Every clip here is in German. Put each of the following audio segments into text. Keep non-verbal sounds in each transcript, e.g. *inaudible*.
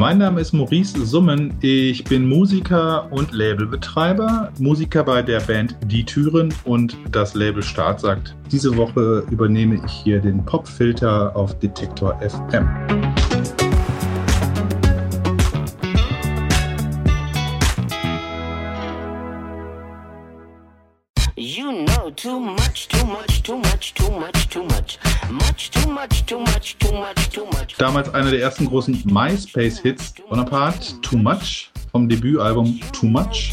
Mein Name ist Maurice Summen. Ich bin Musiker und Labelbetreiber. Musiker bei der Band Die Türen und das Label Start sagt. Diese Woche übernehme ich hier den Popfilter auf Detektor FM. You know too much, too much, Damals einer der ersten großen MySpace-Hits, Bonaparte, Too Much, vom Debütalbum Much. Too much.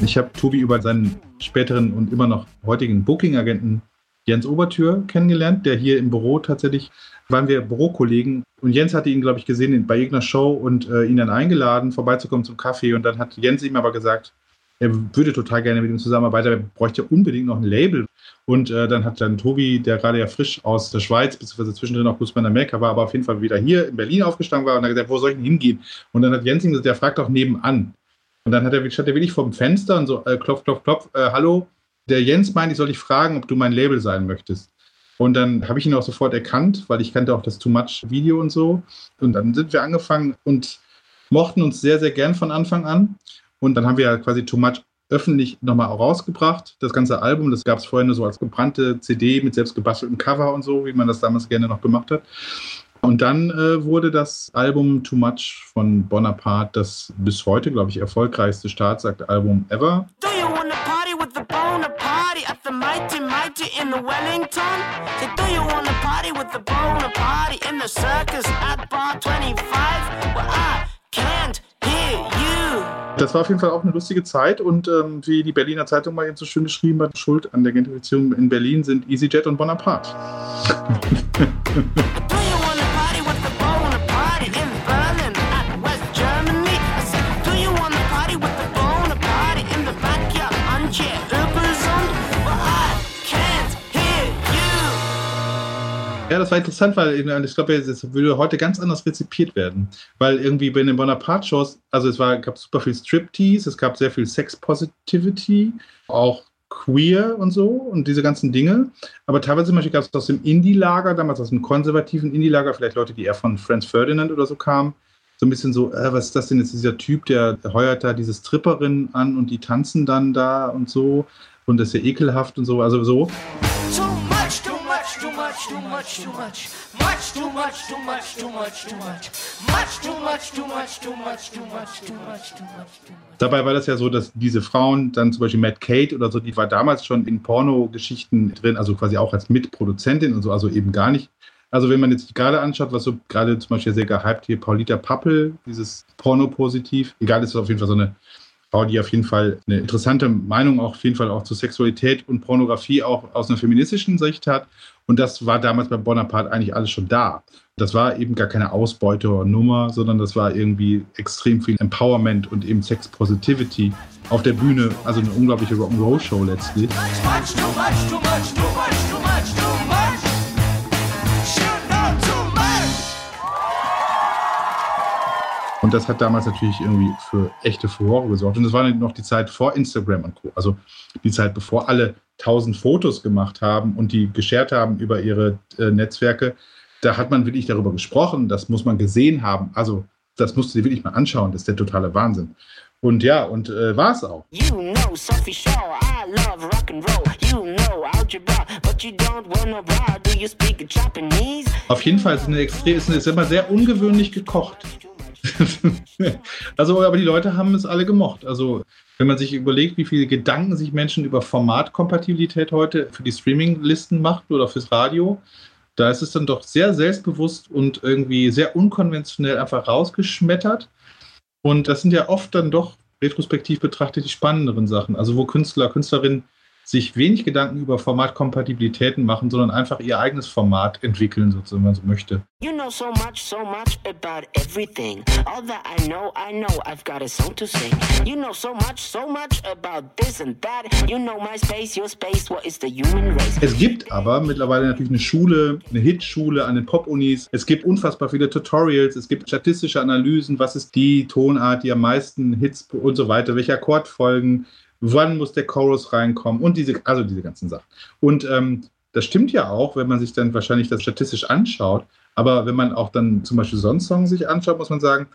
Ich habe Tobi über seinen späteren und immer noch heutigen Booking-Agenten Jens Obertür kennengelernt, der hier im Büro tatsächlich, waren wir Bürokollegen und Jens hatte ihn, glaube ich, gesehen bei irgendeiner Show und äh, ihn dann eingeladen, vorbeizukommen zum Kaffee und dann hat Jens ihm aber gesagt, er würde total gerne mit ihm zusammenarbeiten, er bräuchte unbedingt noch ein Label. Und äh, dann hat dann Tobi, der gerade ja frisch aus der Schweiz, beziehungsweise zwischendrin auch kurz Amerika war, aber auf jeden Fall wieder hier in Berlin aufgestanden war und hat gesagt, wo soll ich denn hingehen? Und dann hat Jens ihm gesagt, der fragt doch nebenan. Und dann hat er, stand er wirklich vor dem Fenster und so, äh, klopf, klopf, klopf, äh, hallo, der Jens meint, ich soll dich fragen, ob du mein Label sein möchtest. Und dann habe ich ihn auch sofort erkannt, weil ich kannte auch das Too Much Video und so. Und dann sind wir angefangen und mochten uns sehr, sehr gern von Anfang an. Und dann haben wir ja quasi Too Much öffentlich nochmal rausgebracht. Das ganze Album, das gab es vorher nur so als gebrannte CD mit selbst gebasteltem Cover und so, wie man das damals gerne noch gemacht hat. Und dann äh, wurde das Album Too Much von Bonaparte das bis heute, glaube ich, erfolgreichste Staatsakt-Album ever. Do you Mighty Mighty in the Wellington? Say, do you wanna party with the Bona Party in the circus at Bar 25? Well, I can't hear you. Das war auf jeden Fall auch eine lustige Zeit und ähm, wie die Berliner Zeitung mal eben so schön geschrieben hat, Schuld an der Gentrifizierung in Berlin sind EasyJet und Bonaparte. Ja, das war interessant, weil ich glaube, es würde heute ganz anders rezipiert werden. Weil irgendwie bei den Bonaparte-Shows, also es war, gab super viel Striptease, es gab sehr viel Sex-Positivity, auch queer und so und diese ganzen Dinge. Aber teilweise zum Beispiel gab es aus dem Indie-Lager, damals aus dem konservativen Indie-Lager, vielleicht Leute, die eher von Franz Ferdinand oder so kamen, so ein bisschen so, äh, was ist das denn jetzt, dieser Typ, der heuert da diese Stripperin an und die tanzen dann da und so und das ist ja ekelhaft und so, also so. Much, too much, too much, much. Too much, too much, too much, too much. Much, too much, too much, too much, too much, too much, too much. Dabei war das ja so, dass diese Frauen, dann zum Beispiel Matt Kate oder so, die war damals schon in Pornogeschichten drin, also quasi auch als Mitproduzentin und so, also eben gar nicht. Also wenn man jetzt gerade anschaut, was so gerade zum Beispiel sehr gehypt hier, Paulita Pappel, dieses Porno-Positiv, egal, ist auf jeden Fall so eine Die auf jeden Fall eine interessante Meinung auch auf jeden Fall auch zu Sexualität und Pornografie auch aus einer feministischen Sicht hat. Und das war damals bei Bonaparte eigentlich alles schon da. Das war eben gar keine Ausbeuter-Nummer, sondern das war irgendwie extrem viel Empowerment und eben Sex Positivity auf der Bühne. Also eine unglaubliche Rock'n'Roll-Show letztlich. Too much, too much, too much, das hat damals natürlich irgendwie für echte Furore gesorgt. Und das war noch die Zeit vor Instagram und Co. Also die Zeit, bevor alle tausend Fotos gemacht haben und die geshared haben über ihre äh, Netzwerke. Da hat man wirklich darüber gesprochen. Das muss man gesehen haben. Also das musst du dir wirklich mal anschauen. Das ist der totale Wahnsinn. Und ja, und äh, war es auch. You know Sophie Shaw, I love rock and roll. You know algebra, but you don't wanna bra. Do you speak Japanese? Auf jeden Fall ist es eine extrem, ist, eine, ist immer sehr ungewöhnlich gekocht. *laughs* also, aber die Leute haben es alle gemocht. Also, wenn man sich überlegt, wie viele Gedanken sich Menschen über Formatkompatibilität heute für die Streaming-Listen macht oder fürs Radio, da ist es dann doch sehr selbstbewusst und irgendwie sehr unkonventionell einfach rausgeschmettert. Und das sind ja oft dann doch retrospektiv betrachtet die spannenderen Sachen. Also, wo Künstler, Künstlerinnen sich wenig Gedanken über Formatkompatibilitäten machen, sondern einfach ihr eigenes Format entwickeln, sozusagen, wenn man so möchte. You know so much, so much about everything. All that I know, I know I've got a song to sing. You know so much, so much about this and that. You know my space, your space, what is the human race? Es gibt aber mittlerweile natürlich eine Schule, eine Hitschule an den Pop-Unis. Es gibt unfassbar viele Tutorials, es gibt statistische Analysen, was ist die Tonart, die am meisten Hits und so weiter, welche Akkordfolgen, wann muss der Chorus reinkommen und diese, also diese ganzen Sachen. Und ähm, Das stimmt ja auch, wenn man sich dann wahrscheinlich das statistisch anschaut. Aber wenn man auch dann zum Beispiel so einen Song sich anschaut, muss man sagen,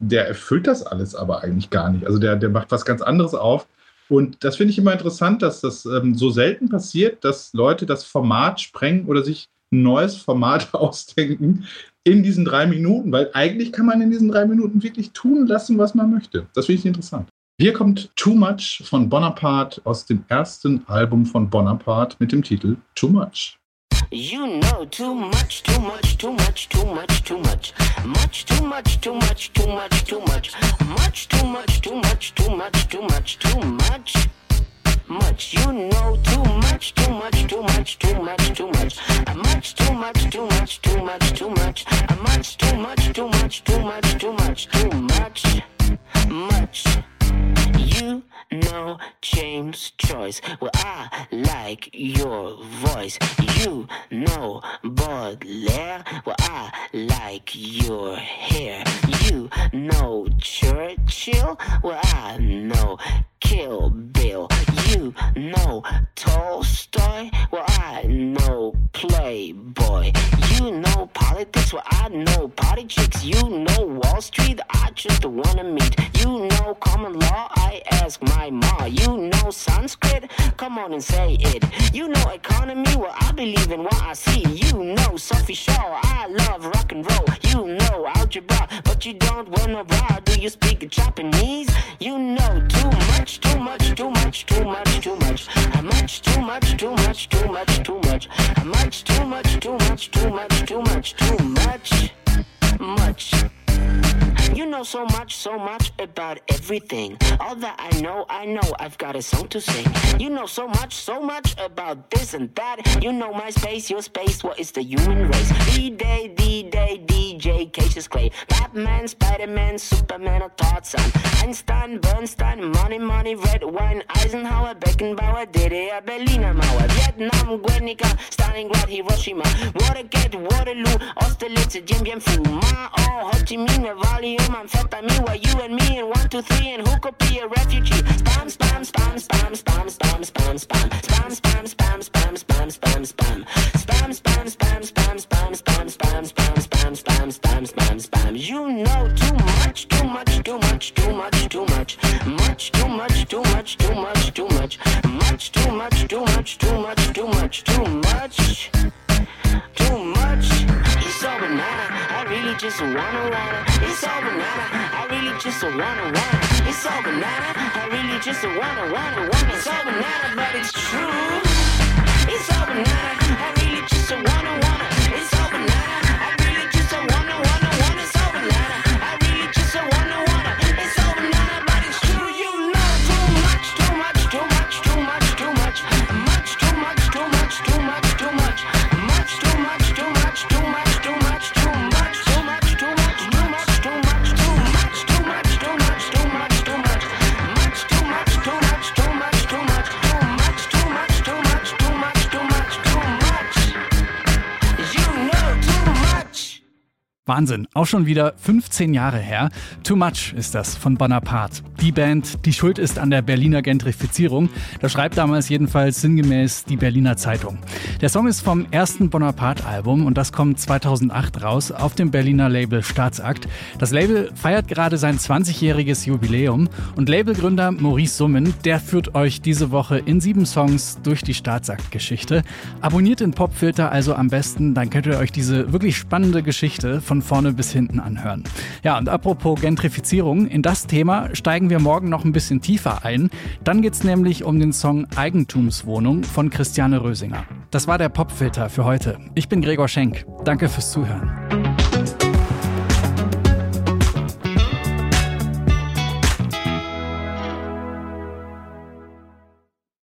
der erfüllt das alles aber eigentlich gar nicht. Also der, der macht was ganz anderes auf. Und das finde ich immer interessant, dass das ähm, so selten passiert, dass Leute das Format sprengen oder sich ein neues Format *laughs* ausdenken in diesen drei Minuten, weil eigentlich kann man in diesen drei Minuten wirklich tun lassen, was man möchte. Das finde ich interessant. Hier kommt Too Much von Bonaparte aus dem ersten Album von Bonaparte mit dem Titel Too Much. You know too much, too much, too much, too much, too much. Much, too much, too much, too much, too much. Much, too much, too much, too much, too much, too much. Much, you know too much, too much, too much, too much, too much. Much, too much, too much, too much, too much. Much, too much, too much, too much, too much, too much. Much. You know James Joyce. Well, I like your voice. You know Baudelaire. Well, I like your hair. You know Churchill. Well, I know Kill Bill. You know Tolstoy. Well, I know Playboy. You know politics. Well, I know party chicks. You know Wall Street. I just wanna meet. Come on and say it. You know economy. Well, I believe in what I see. You know Sophie Shaw. I love rock and roll. You know algebra, but you don't wear no bra. Do you speak Japanese? You know too much, too much, too much, too much, too much. How much, too much, too much, too much, too much. How much, too much, too much, too much, too much, too much, much. You know so much, so much about everything. All that I know, I know I've got a song to sing. You know so much, so much about this and that. You know my space, your space, what is the human race? D-Day, D-Day, DJ, Cassius Clay. Batman, Spider-Man, Superman, or Tarzan. Einstein, Bernstein, money, money, red wine. Eisenhower, Beckenbauer, DDR, Berliner Mauer. Vietnam, Guernica, Stalingrad, Hiroshima. Watergate, Waterloo, Austerlitz, Dien Bien Phu. Ma, oh, Ho Chi Minh, Valium, amphetamine. Were you and me in one, two, three, and who could be a refugee? Spam, spam, spam, spam, spam, spam, spam, spam. Spam, spam, spam, spam, spam, spam, spam. Spam, spam, spam, spam, spam, spam, spam, spam, spam, spam, spam, spam, spam. You know too much, too much, too much, too much, too much. Much, too much, too much, too much, too much. Much, too much, too much, too much, too much, too much. Too much. It's all banana. I really just wanna wanna. It's all banana. I really just wanna wanna. It's all banana. I really just wanna wanna wanna. It's all banana, but it's true. Wahnsinn, auch schon wieder 15 Jahre her. Too Much ist das von Bonaparte. Die Band, die schuld ist an der Berliner Gentrifizierung. Das schreibt damals jedenfalls sinngemäß die Berliner Zeitung. Der Song ist vom ersten Bonaparte-Album und das kommt 2008 raus auf dem Berliner Label Staatsakt. Das Label feiert gerade sein 20-jähriges Jubiläum und Labelgründer Maurice Summen, der führt euch diese Woche in sieben Songs durch die Staatsakt-Geschichte. Abonniert den Popfilter also am besten, dann könnt ihr euch diese wirklich spannende Geschichte von vorne bis hinten anhören. Ja, und apropos Gentrifizierung, in das Thema steigen wir morgen noch ein bisschen tiefer ein. Dann geht's nämlich um den Song Eigentumswohnung von Christiane Rösinger. Das war der Popfilter für heute. Ich bin Gregor Schenk. Danke fürs Zuhören.